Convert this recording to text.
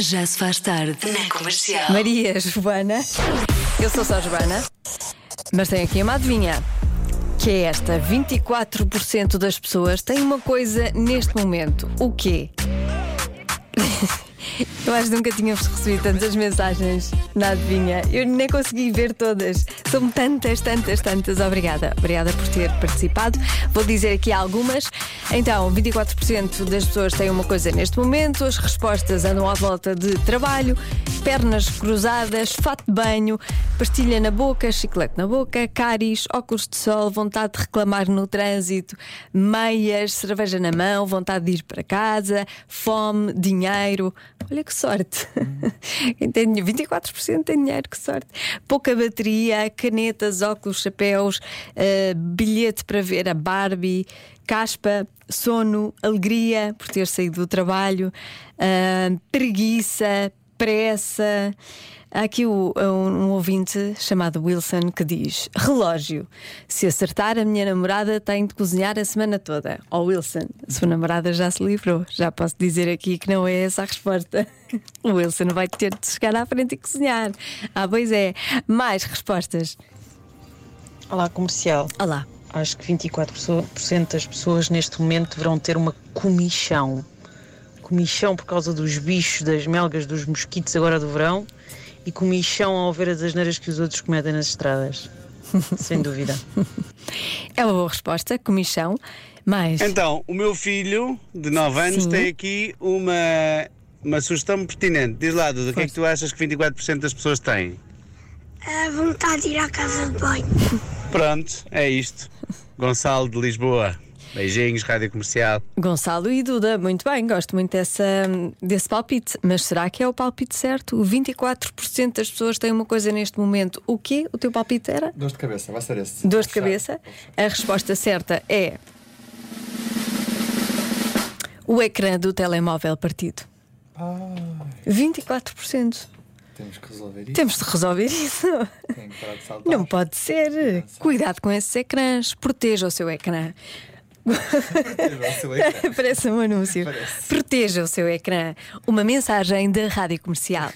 Já se faz tarde na comercial. Maria Joana. Eu sou só Joana, mas tenho aqui uma adivinha. Que é esta: 24% das pessoas têm uma coisa neste momento. O quê? Eu acho que nunca tínhamos recebido tantas mensagens na adivinha. Eu nem consegui ver todas. São tantas, tantas, tantas. Obrigada. Obrigada por ter participado. Vou dizer aqui algumas. Então, 24% das pessoas têm uma coisa neste momento. As respostas andam à volta de trabalho, pernas cruzadas, fato de banho, pastilha na boca, chiclete na boca, cáries, óculos de sol, vontade de reclamar no trânsito, meias, cerveja na mão, vontade de ir para casa, fome, dinheiro. Olha que sorte! Tem 24% tem dinheiro, que sorte! Pouca bateria, canetas, óculos, chapéus, uh, bilhete para ver a Barbie, caspa, sono, alegria por ter saído do trabalho, uh, preguiça, pressa. Há aqui o, um, ouvinte chamado Wilson que diz: Relógio, se acertar, a minha namorada tem de cozinhar a semana toda. Ó oh, Wilson, a sua namorada já se livrou. Já posso dizer aqui que não é essa a resposta. O Wilson vai ter de chegar à frente e cozinhar. Ah, pois é. Mais respostas. Olá, comercial. Olá. Acho que 24% das pessoas neste momento deverão ter uma comichão. Comichão por causa dos bichos, das melgas, dos mosquitos agora do verão e comichão ao ver as asneiras que os outros cometem nas estradas. Sem dúvida. É uma boa resposta, comichão. Mas. Então, o meu filho de 9 anos Sim. tem aqui uma, uma sugestão pertinente. Diz lá, Duda, o que é que tu achas que 24% das pessoas têm? A vontade de ir à casa de banho. Pronto, é isto. Gonçalo de Lisboa. Beijinhos, Rádio Comercial. Gonçalo e Duda, muito bem, gosto muito dessa, desse palpite. Mas será que é o palpite certo? 24% das pessoas têm uma coisa neste momento. O quê? O teu palpite era? Dor de cabeça, vai ser esse. Dor de cabeça. A resposta certa é. O ecrã do telemóvel partido. Ah, 24%. temos que resolver isso. Temos de resolver isso. Tem que parar de saltar. Não pode ser. Cuidado com esses ecrãs. Proteja o seu ecrã. Parece um anúncio. Parece. Proteja o seu ecrã. Uma mensagem da Rádio Comercial.